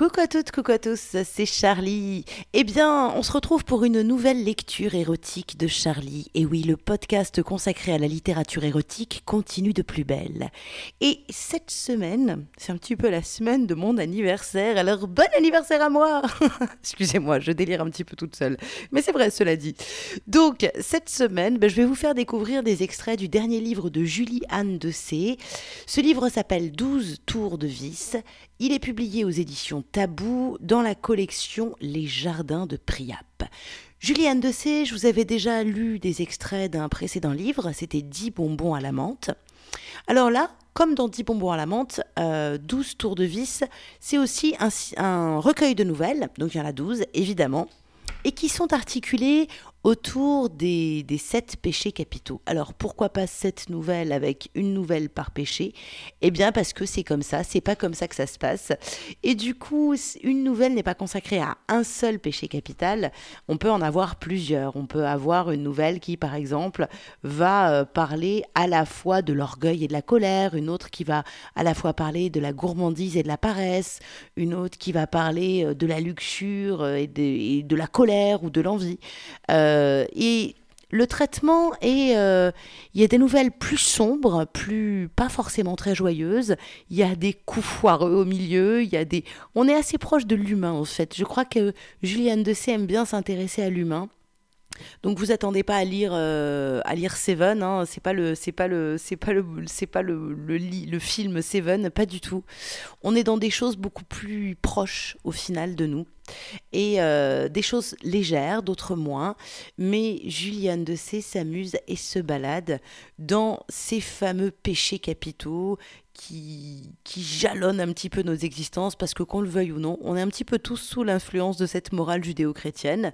Coucou à toutes, coucou à tous, c'est Charlie. Eh bien, on se retrouve pour une nouvelle lecture érotique de Charlie. Et oui, le podcast consacré à la littérature érotique continue de plus belle. Et cette semaine, c'est un petit peu la semaine de mon anniversaire. Alors, bon anniversaire à moi Excusez-moi, je délire un petit peu toute seule. Mais c'est vrai, cela dit. Donc, cette semaine, ben, je vais vous faire découvrir des extraits du dernier livre de Julie Anne de C. Ce livre s'appelle 12 tours de vis. Il est publié aux éditions Tabou dans la collection Les Jardins de Priap. Juliane de C, je vous avais déjà lu des extraits d'un précédent livre, c'était 10 bonbons à la menthe. Alors là, comme dans 10 bonbons à la menthe, 12 euh, tours de vis, c'est aussi un, un, recueil de nouvelles, donc il y en a 12 évidemment, et qui sont articulés autour des, des, sept péchés capitaux. Alors pourquoi pas sept nouvelles avec une nouvelle par péché? Eh bien parce que c'est comme ça, c'est pas comme ça que ça se passe. Et du coup, une nouvelle n'est pas consacrée à un seul péché capital, on peut en avoir plusieurs. On peut avoir une nouvelle qui, par exemple, va euh, parler à la fois de l'orgueil et de la colère, une autre qui va à la fois parler de la gourmandise et de la paresse, une autre qui va parler euh, de la luxure euh, et de, de la colère ou de l'envie. Et le traitement est, euh, il y a des nouvelles plus sombres, plus pas forcément très joyeuses. Il y a des coups foireux au milieu. Il y a des, on est assez proche de l'humain en fait. Je crois que Juliane de aime bien s'intéresser à l'humain. Donc vous attendez pas à lire euh, à lire Seven, hein. c'est pas le c'est pas le c'est pas le c'est pas le, le, film Seven, pas du tout. On est dans des choses beaucoup plus proches au final de nous et euh, des choses légères, d'autres moins. Mais Juliane de C s'amuse et se balade dans ces fameux péchés capitaux qui, qui jalonnent un petit peu nos existences parce que qu'on le veuille ou non, on est un petit peu tous sous l'influence de cette morale judéo-chrétienne.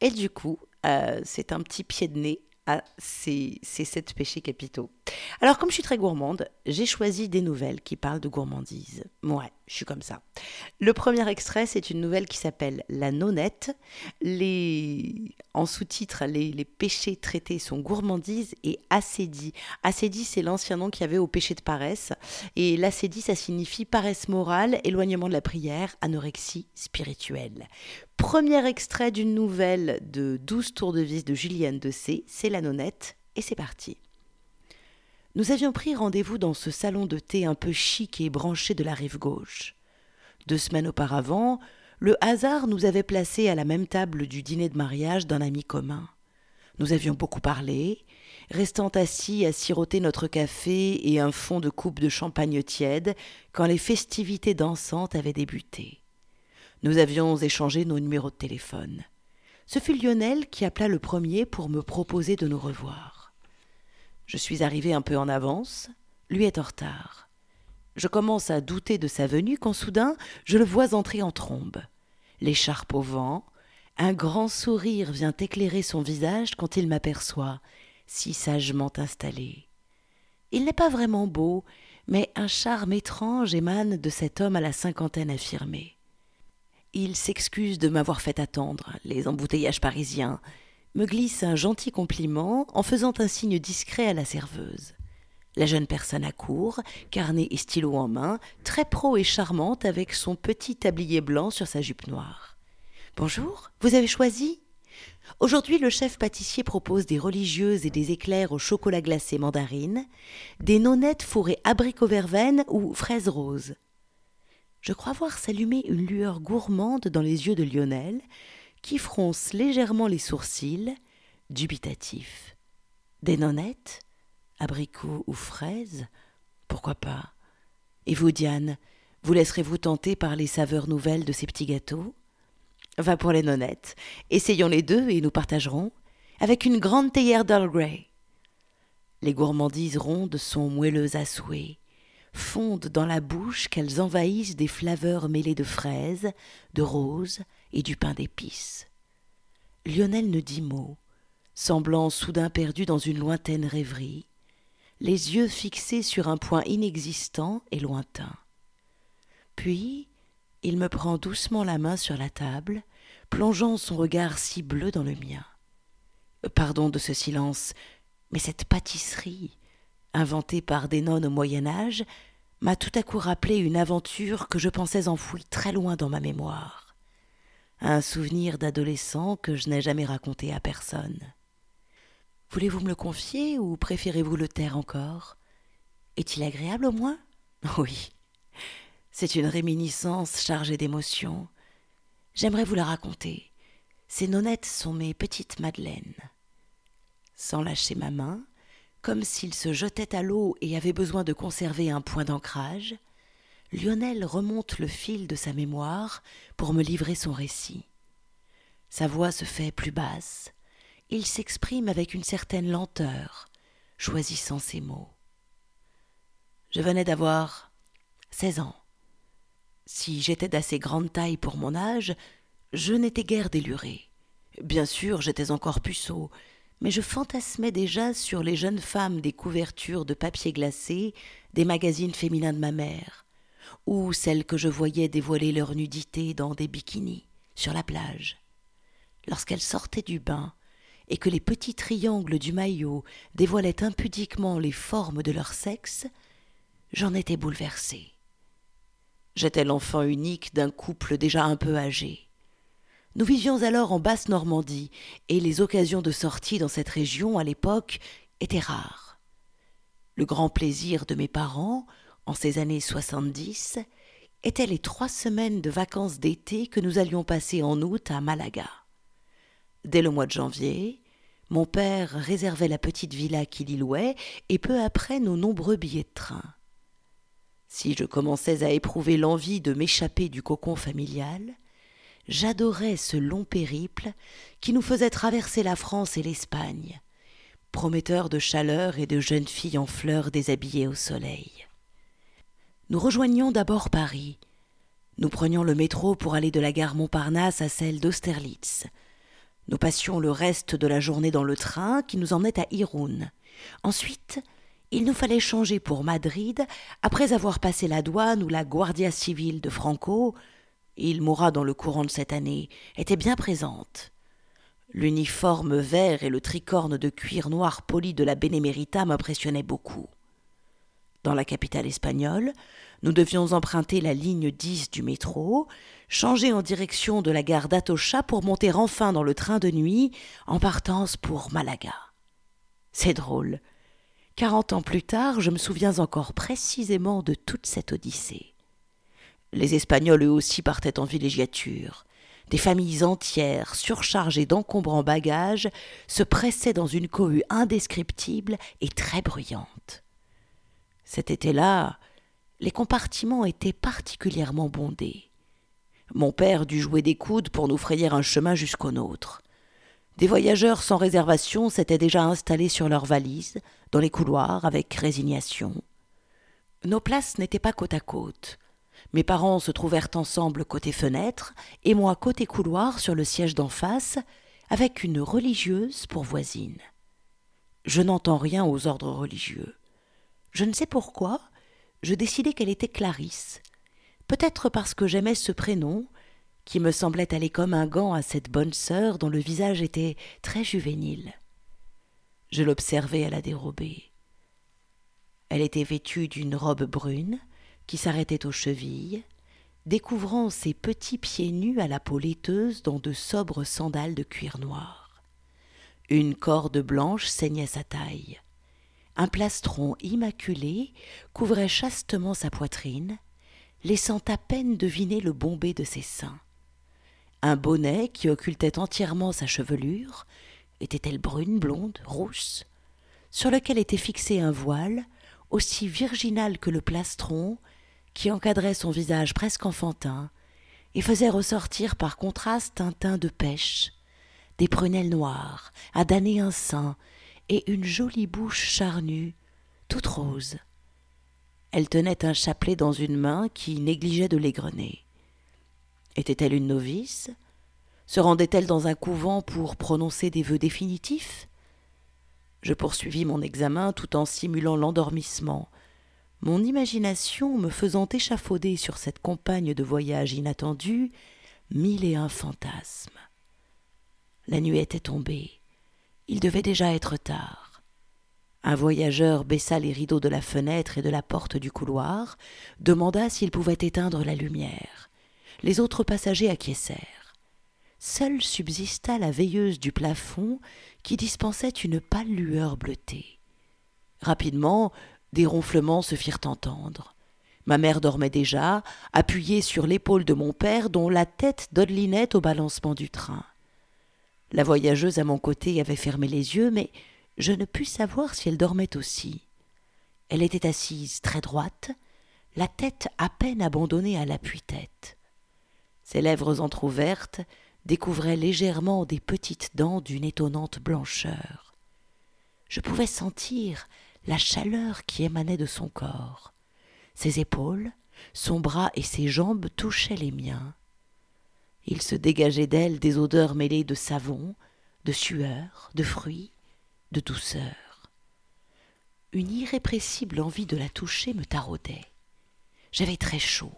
Et du coup, euh, c'est un petit pied de nez à ces, ces sept péchés capitaux. Alors, comme je suis très gourmande, j'ai choisi des nouvelles qui parlent de gourmandise. Ouais, je suis comme ça. Le premier extrait, c'est une nouvelle qui s'appelle La nonnette. Les... En sous-titre, les, péchés traités sont gourmandise et acédie. Acédie, c'est l'ancien nom qu'il y avait au péché de paresse. Et l'acédie, ça signifie paresse morale, éloignement de la prière, anorexie spirituelle. Premier extrait d'une nouvelle de 12 tours de vis de Julienne de C, c'est La nonnette, et c'est parti. Nous avions pris rendez-vous dans ce salon de thé un peu chic et branché de la rive gauche. Deux semaines auparavant, le hasard nous avait placés à la même table du dîner de mariage d'un ami commun. Nous avions beaucoup parlé, restant assis à siroter notre café et un fond de coupe de champagne tiède quand les festivités dansantes avaient débuté. Nous avions échangé nos numéros de téléphone. Ce fut Lionel qui appela le premier pour me proposer de nous revoir. Je suis arrivé un peu en avance, lui est en retard. Je commence à douter de sa venue quand soudain je le vois entrer en trombe. L'écharpe au vent, un grand sourire vient éclairer son visage quand il m'aperçoit, si sagement installé. Il n'est pas vraiment beau, mais un charme étrange émane de cet homme à la cinquantaine affirmée. Il s'excuse de m'avoir fait attendre, les embouteillages parisiens, me glisse un gentil compliment en faisant un signe discret à la serveuse. La jeune personne accourt, carnet et stylo en main, très pro et charmante avec son petit tablier blanc sur sa jupe noire. Bonjour, vous avez choisi? Aujourd'hui, le chef pâtissier propose des religieuses et des éclairs au chocolat glacé mandarine, des nonnettes fourrées abricot verveine ou fraises roses. Je crois voir s'allumer une lueur gourmande dans les yeux de Lionel, qui fronce légèrement les sourcils, dubitatif. Des nonnettes Abricots ou fraises Pourquoi pas Et vous, Diane, vous laisserez-vous tenter par les saveurs nouvelles de ces petits gâteaux? Va pour les nonnettes. Essayons les deux et nous partagerons, avec une grande théière d'Earl Grey. Les gourmandises rondes sont moelleuses à souhait, fondent dans la bouche qu'elles envahissent des flaveurs mêlées de fraises, de roses et du pain d'épices. Lionel ne dit mot, semblant soudain perdu dans une lointaine rêverie, les yeux fixés sur un point inexistant et lointain. Puis il me prend doucement la main sur la table, plongeant son regard si bleu dans le mien. Pardon de ce silence, mais cette pâtisserie, inventée par des nonnes au Moyen Âge, m'a tout à coup rappelé une aventure que je pensais enfouie très loin dans ma mémoire. Un souvenir d'adolescent que je n'ai jamais raconté à personne. Voulez-vous me le confier ou préférez-vous le taire encore? Est-il agréable au moins? Oui. C'est une réminiscence chargée d'émotions. J'aimerais vous la raconter. Ces nonnettes sont mes petites madeleines. Sans lâcher ma main, comme s'il se jetait à l'eau et avait besoin de conserver un point d'ancrage, Lionel remonte le fil de sa mémoire pour me livrer son récit. Sa voix se fait plus basse, il s'exprime avec une certaine lenteur, choisissant ses mots. Je venais d'avoir seize ans. Si j'étais d'assez grande taille pour mon âge, je n'étais guère déluré. Bien sûr, j'étais encore puceau, mais je fantasmais déjà sur les jeunes femmes des couvertures de papier glacé des magazines féminins de ma mère, ou celles que je voyais dévoiler leur nudité dans des bikinis, sur la plage. Lorsqu'elles sortaient du bain, et que les petits triangles du maillot dévoilaient impudiquement les formes de leur sexe, j'en étais bouleversé. J'étais l'enfant unique d'un couple déjà un peu âgé. Nous vivions alors en basse Normandie, et les occasions de sortie dans cette région à l'époque étaient rares. Le grand plaisir de mes parents, en ces années soixante-dix, étaient les trois semaines de vacances d'été que nous allions passer en août à Malaga. Dès le mois de janvier, mon père réservait la petite villa qu'il y louait, et peu après nos nombreux billets de train. Si je commençais à éprouver l'envie de m'échapper du cocon familial, j'adorais ce long périple qui nous faisait traverser la France et l'Espagne, prometteur de chaleur et de jeunes filles en fleurs déshabillées au soleil. Nous rejoignions d'abord Paris. Nous prenions le métro pour aller de la gare Montparnasse à celle d'Austerlitz, nous passions le reste de la journée dans le train qui nous emmenait à Irun. Ensuite, il nous fallait changer pour Madrid après avoir passé la douane où la Guardia civile de Franco, il mourra dans le courant de cette année, était bien présente. L'uniforme vert et le tricorne de cuir noir poli de la Benemérita m'impressionnaient beaucoup. Dans la capitale espagnole, nous devions emprunter la ligne 10 du métro, changer en direction de la gare d'Atocha pour monter enfin dans le train de nuit en partance pour Malaga. C'est drôle. Quarante ans plus tard, je me souviens encore précisément de toute cette odyssée. Les Espagnols eux aussi partaient en villégiature. Des familles entières, surchargées d'encombrants bagages, se pressaient dans une cohue indescriptible et très bruyante. Cet été-là, les compartiments étaient particulièrement bondés. Mon père dut jouer des coudes pour nous frayer un chemin jusqu'au nôtre. Des voyageurs sans réservation s'étaient déjà installés sur leurs valises, dans les couloirs, avec résignation. Nos places n'étaient pas côte à côte. Mes parents se trouvèrent ensemble côté fenêtre, et moi côté couloir sur le siège d'en face, avec une religieuse pour voisine. Je n'entends rien aux ordres religieux. Je ne sais pourquoi, je décidai qu'elle était Clarisse. Peut-être parce que j'aimais ce prénom, qui me semblait aller comme un gant à cette bonne sœur dont le visage était très juvénile. Je l'observai à la dérobée. Elle était vêtue d'une robe brune qui s'arrêtait aux chevilles, découvrant ses petits pieds nus à la peau laiteuse dans de sobres sandales de cuir noir. Une corde blanche saignait sa taille. Un plastron immaculé couvrait chastement sa poitrine, laissant à peine deviner le bombé de ses seins. Un bonnet qui occultait entièrement sa chevelure, était-elle brune, blonde, rousse, sur lequel était fixé un voile, aussi virginal que le plastron, qui encadrait son visage presque enfantin, et faisait ressortir par contraste un teint de pêche, des prunelles noires, à damner un sein, et une jolie bouche charnue, toute rose. Elle tenait un chapelet dans une main qui négligeait de l'égrener. Était-elle une novice? Se rendait-elle dans un couvent pour prononcer des vœux définitifs? Je poursuivis mon examen tout en simulant l'endormissement, mon imagination me faisant échafauder sur cette compagne de voyage inattendue mille et un fantasmes. La nuit était tombée. Il devait déjà être tard. Un voyageur baissa les rideaux de la fenêtre et de la porte du couloir, demanda s'il pouvait éteindre la lumière. Les autres passagers acquiescèrent. Seule subsista la veilleuse du plafond qui dispensait une pâle lueur bleutée. Rapidement, des ronflements se firent entendre. Ma mère dormait déjà, appuyée sur l'épaule de mon père, dont la tête dodelinait au balancement du train. La voyageuse à mon côté avait fermé les yeux, mais je ne pus savoir si elle dormait aussi. Elle était assise très droite, la tête à peine abandonnée à l'appui-tête. Ses lèvres entr'ouvertes découvraient légèrement des petites dents d'une étonnante blancheur. Je pouvais sentir la chaleur qui émanait de son corps. Ses épaules, son bras et ses jambes touchaient les miens. Il se dégageait d'elle des odeurs mêlées de savon, de sueur, de fruits, de douceur. Une irrépressible envie de la toucher me taraudait. J'avais très chaud.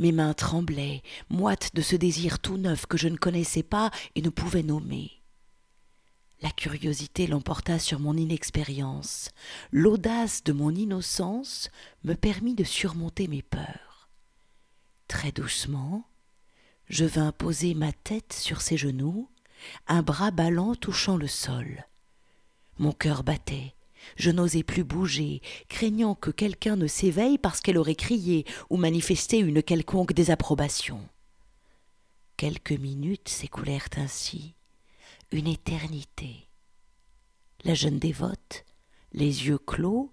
Mes mains tremblaient, moites de ce désir tout neuf que je ne connaissais pas et ne pouvais nommer. La curiosité l'emporta sur mon inexpérience. L'audace de mon innocence me permit de surmonter mes peurs. Très doucement, je vins poser ma tête sur ses genoux, un bras ballant touchant le sol. Mon cœur battait. Je n'osais plus bouger, craignant que quelqu'un ne s'éveille parce qu'elle aurait crié ou manifesté une quelconque désapprobation. Quelques minutes s'écoulèrent ainsi une éternité. La jeune dévote, les yeux clos,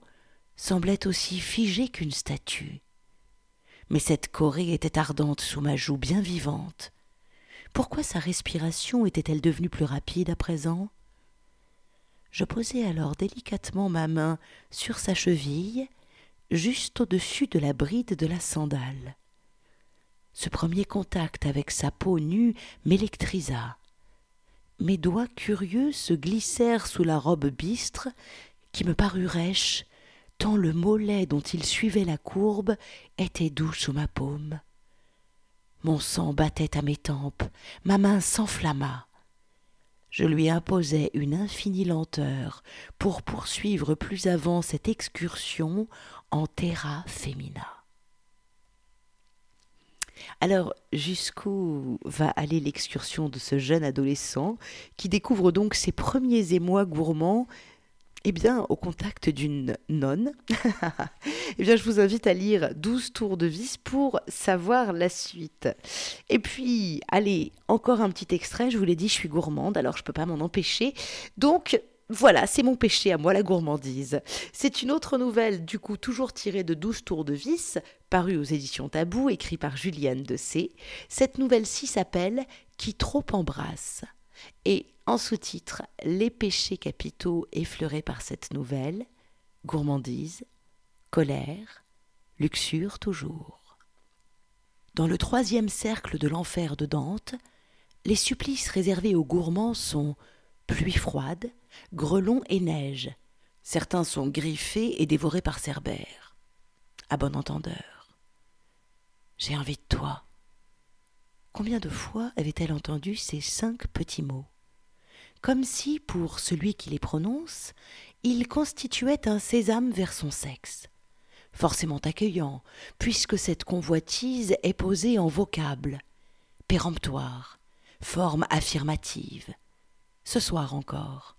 semblait aussi figée qu'une statue. Mais cette Corée était ardente sous ma joue, bien vivante. Pourquoi sa respiration était-elle devenue plus rapide à présent? Je posai alors délicatement ma main sur sa cheville, juste au-dessus de la bride de la sandale. Ce premier contact avec sa peau nue m'électrisa mes doigts curieux se glissèrent sous la robe bistre, qui me parut rêche, tant le mollet dont il suivait la courbe était doux sous ma paume. Mon sang battait à mes tempes, ma main s'enflamma. Je lui imposai une infinie lenteur pour poursuivre plus avant cette excursion en terra femina. Alors, jusqu'où va aller l'excursion de ce jeune adolescent qui découvre donc ses premiers émois gourmands eh bien, au contact d'une nonne, eh bien, je vous invite à lire 12 tours de vis pour savoir la suite. Et puis, allez, encore un petit extrait. Je vous l'ai dit, je suis gourmande, alors je ne peux pas m'en empêcher. Donc, voilà, c'est mon péché à moi, la gourmandise. C'est une autre nouvelle, du coup, toujours tirée de 12 tours de vis, parue aux éditions Tabou, écrit par Juliane de C. Cette nouvelle-ci s'appelle Qui trop embrasse. Et en sous-titre, Les péchés capitaux effleurés par cette nouvelle, gourmandise, colère, luxure toujours. Dans le troisième cercle de l'enfer de Dante, les supplices réservés aux gourmands sont pluie froide, grelons et neige. Certains sont griffés et dévorés par Cerbère. À bon entendeur. J'ai envie de toi. Combien de fois avait-elle entendu ces cinq petits mots? Comme si, pour celui qui les prononce, ils constituaient un sésame vers son sexe, forcément accueillant, puisque cette convoitise est posée en vocable, péremptoire, forme affirmative. Ce soir encore.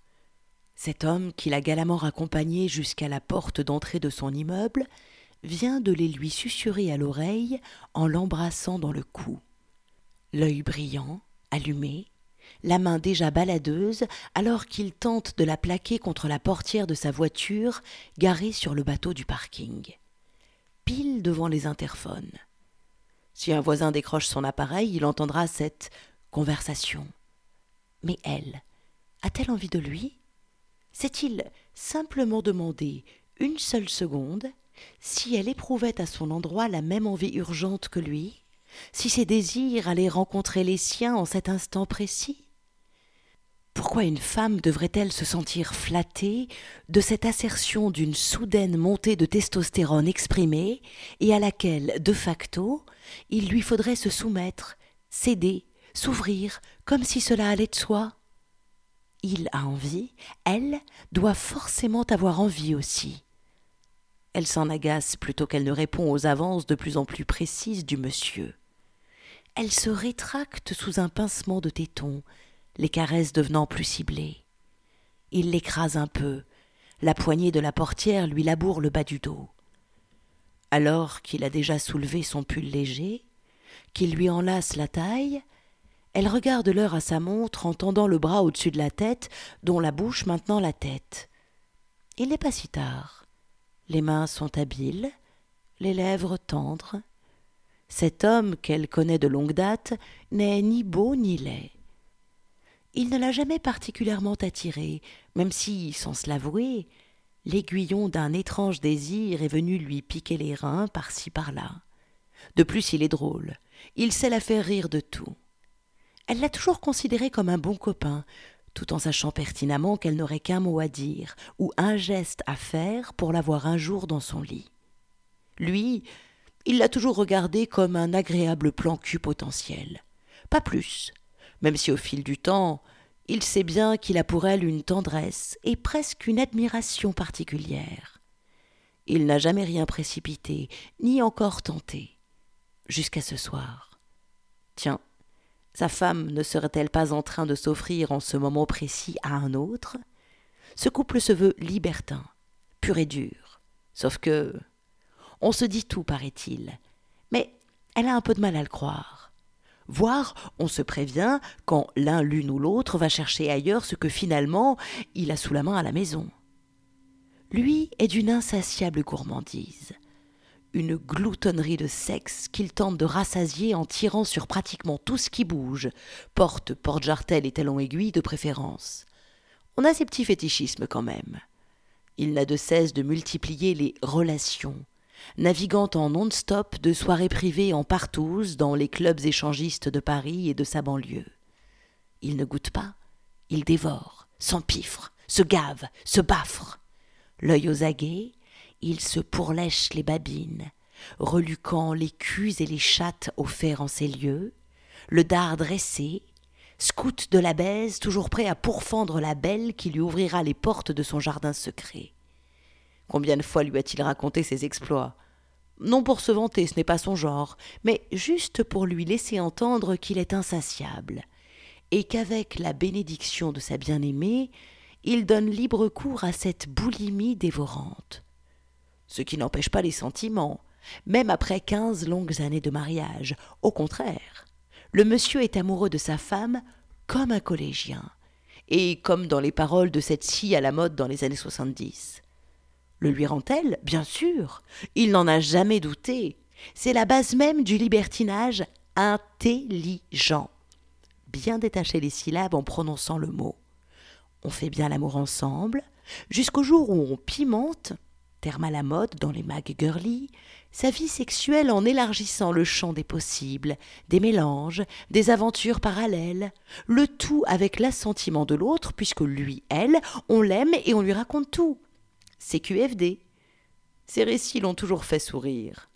Cet homme qui l'a galamment raccompagné jusqu'à la porte d'entrée de son immeuble vient de les lui susurrer à l'oreille en l'embrassant dans le cou. L'œil brillant, allumé, la main déjà baladeuse, alors qu'il tente de la plaquer contre la portière de sa voiture garée sur le bateau du parking. Pile devant les interphones. Si un voisin décroche son appareil, il entendra cette conversation. Mais elle, a-t-elle envie de lui? S'est-il simplement demandé une seule seconde si elle éprouvait à son endroit la même envie urgente que lui? Si ses désirs allaient rencontrer les siens en cet instant précis Pourquoi une femme devrait-elle se sentir flattée de cette assertion d'une soudaine montée de testostérone exprimée et à laquelle, de facto, il lui faudrait se soumettre, céder, s'ouvrir, comme si cela allait de soi? Il a envie, elle doit forcément avoir envie aussi. Elle s'en agace plutôt qu'elle ne répond aux avances de plus en plus précises du monsieur. Elle se rétracte sous un pincement de téton, les caresses devenant plus ciblées. Il l'écrase un peu, la poignée de la portière lui laboure le bas du dos. Alors qu'il a déjà soulevé son pull léger, qu'il lui enlace la taille, elle regarde l'heure à sa montre en tendant le bras au-dessus de la tête, dont la bouche maintenant la tête. Il n'est pas si tard. Les mains sont habiles, les lèvres tendres. Cet homme qu'elle connaît de longue date n'est ni beau ni laid. Il ne l'a jamais particulièrement attiré, même si, sans se l'avouer, l'aiguillon d'un étrange désir est venu lui piquer les reins par-ci par-là. De plus, il est drôle. Il sait la faire rire de tout. Elle l'a toujours considéré comme un bon copain, tout en sachant pertinemment qu'elle n'aurait qu'un mot à dire ou un geste à faire pour l'avoir un jour dans son lit. Lui, il l'a toujours regardé comme un agréable plan cul potentiel. Pas plus, même si au fil du temps, il sait bien qu'il a pour elle une tendresse et presque une admiration particulière. Il n'a jamais rien précipité, ni encore tenté, jusqu'à ce soir. Tiens, sa femme ne serait-elle pas en train de s'offrir en ce moment précis à un autre? Ce couple se veut libertin, pur et dur. Sauf que. On se dit tout, paraît-il. Mais elle a un peu de mal à le croire. Voire, on se prévient quand l'un, l'une ou l'autre va chercher ailleurs ce que finalement il a sous la main à la maison. Lui est d'une insatiable gourmandise une gloutonnerie de sexe qu'il tente de rassasier en tirant sur pratiquement tout ce qui bouge, porte, porte-jartel et talons aiguilles de préférence. On a ses petits fétichismes quand même. Il n'a de cesse de multiplier les relations, naviguant en non-stop de soirées privées en partouze dans les clubs échangistes de Paris et de sa banlieue. Il ne goûte pas, il dévore, s'empiffre, se gave, se baffre. L'œil aux aguets, il se pourlèche les babines, reluquant les culs et les chattes offerts en ces lieux, le dard dressé, scout de la baise, toujours prêt à pourfendre la belle qui lui ouvrira les portes de son jardin secret. Combien de fois lui a-t-il raconté ses exploits? Non pour se vanter, ce n'est pas son genre, mais juste pour lui laisser entendre qu'il est insatiable, et qu'avec la bénédiction de sa bien-aimée, il donne libre cours à cette boulimie dévorante ce qui n'empêche pas les sentiments, même après quinze longues années de mariage. Au contraire, le monsieur est amoureux de sa femme comme un collégien, et comme dans les paroles de cette scie à la mode dans les années soixante-dix. Le lui rend-elle Bien sûr, il n'en a jamais douté. C'est la base même du libertinage intelligent. Bien détacher les syllabes en prononçant le mot. On fait bien l'amour ensemble, jusqu'au jour où on pimente terme à la mode dans les mags girly, sa vie sexuelle en élargissant le champ des possibles, des mélanges, des aventures parallèles, le tout avec l'assentiment de l'autre, puisque lui, elle, on l'aime et on lui raconte tout. C'est QFD. Ces récits l'ont toujours fait sourire.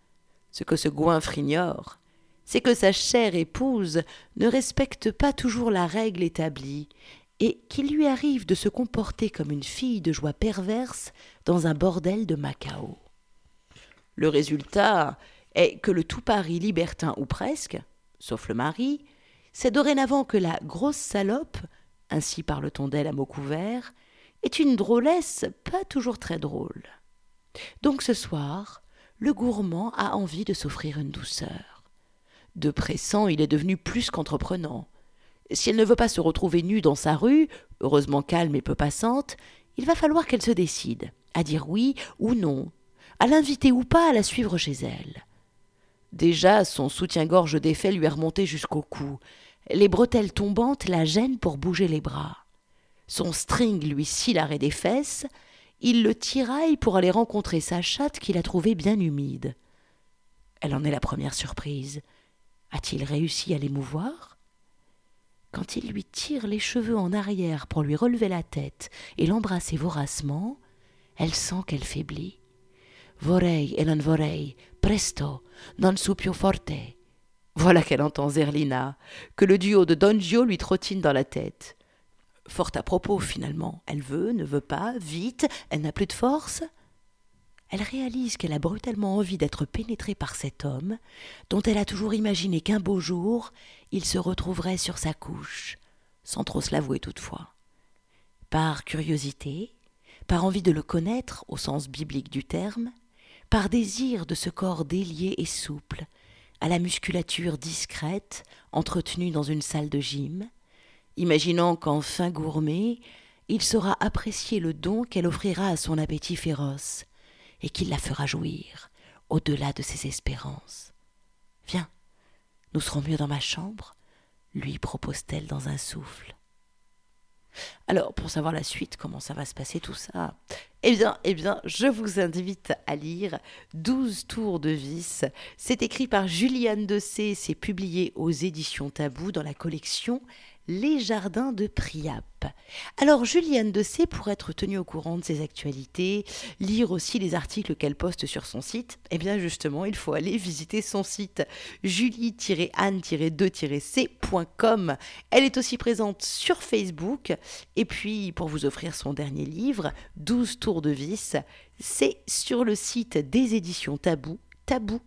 Ce que ce goinfre ignore, c'est que sa chère épouse ne respecte pas toujours la règle établie et qu'il lui arrive de se comporter comme une fille de joie perverse dans un bordel de Macao. Le résultat est que le tout Paris libertin ou presque, sauf le mari, c'est dorénavant que la grosse salope, ainsi parle-t-on d'elle à mots couverts, est une drôlesse pas toujours très drôle. Donc ce soir, le gourmand a envie de s'offrir une douceur. De pressant, il est devenu plus qu'entreprenant. Si elle ne veut pas se retrouver nue dans sa rue, heureusement calme et peu passante, il va falloir qu'elle se décide à dire oui ou non, à l'inviter ou pas à la suivre chez elle. Déjà, son soutien-gorge défait lui est remonté jusqu'au cou. Les bretelles tombantes la gênent pour bouger les bras. Son string lui scie l'arrêt des fesses. Il le tiraille pour aller rencontrer sa chatte qu'il a trouvée bien humide. Elle en est la première surprise. A-t-il réussi à l'émouvoir? Quand il lui tire les cheveux en arrière pour lui relever la tête et l'embrasser voracement, elle sent qu'elle faiblit. Vorrei e non presto, non su più forte. Voilà qu'elle entend Zerlina, que le duo de Don Gio lui trottine dans la tête. Fort à propos, finalement. Elle veut, ne veut pas, vite, elle n'a plus de force. Elle réalise qu'elle a brutalement envie d'être pénétrée par cet homme, dont elle a toujours imaginé qu'un beau jour, il se retrouverait sur sa couche, sans trop se l'avouer toutefois. Par curiosité, par envie de le connaître au sens biblique du terme, par désir de ce corps délié et souple, à la musculature discrète, entretenue dans une salle de gym, imaginant qu'en fin gourmet, il saura apprécier le don qu'elle offrira à son appétit féroce, et qu'il la fera jouir au-delà de ses espérances. Viens, nous serons mieux dans ma chambre, lui propose-t-elle dans un souffle. Alors, pour savoir la suite, comment ça va se passer tout ça, eh bien, eh bien, je vous invite à lire 12 tours de vis. C'est écrit par Juliane Dessé, c'est publié aux éditions Tabou dans la collection les jardins de Priap. Alors Juliane Dessé, pour être tenue au courant de ses actualités, lire aussi les articles qu'elle poste sur son site, eh bien justement, il faut aller visiter son site julie-anne-2-c.com. Elle est aussi présente sur Facebook. Et puis, pour vous offrir son dernier livre, 12 tours de vis, c'est sur le site des éditions Tabou, Tabou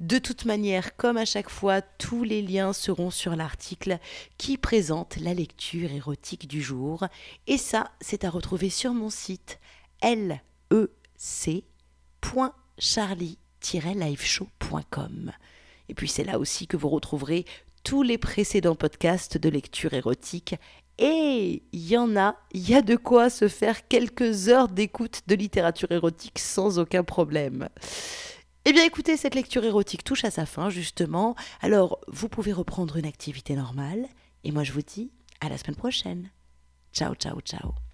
De toute manière, comme à chaque fois, tous les liens seront sur l'article qui présente la lecture érotique du jour. Et ça, c'est à retrouver sur mon site lec.charlie-liveshow.com. Et puis c'est là aussi que vous retrouverez tous les précédents podcasts de lecture érotique et il y en a, il y a de quoi se faire quelques heures d'écoute de littérature érotique sans aucun problème. Eh bien écoutez, cette lecture érotique touche à sa fin justement, alors vous pouvez reprendre une activité normale, et moi je vous dis à la semaine prochaine. Ciao, ciao, ciao.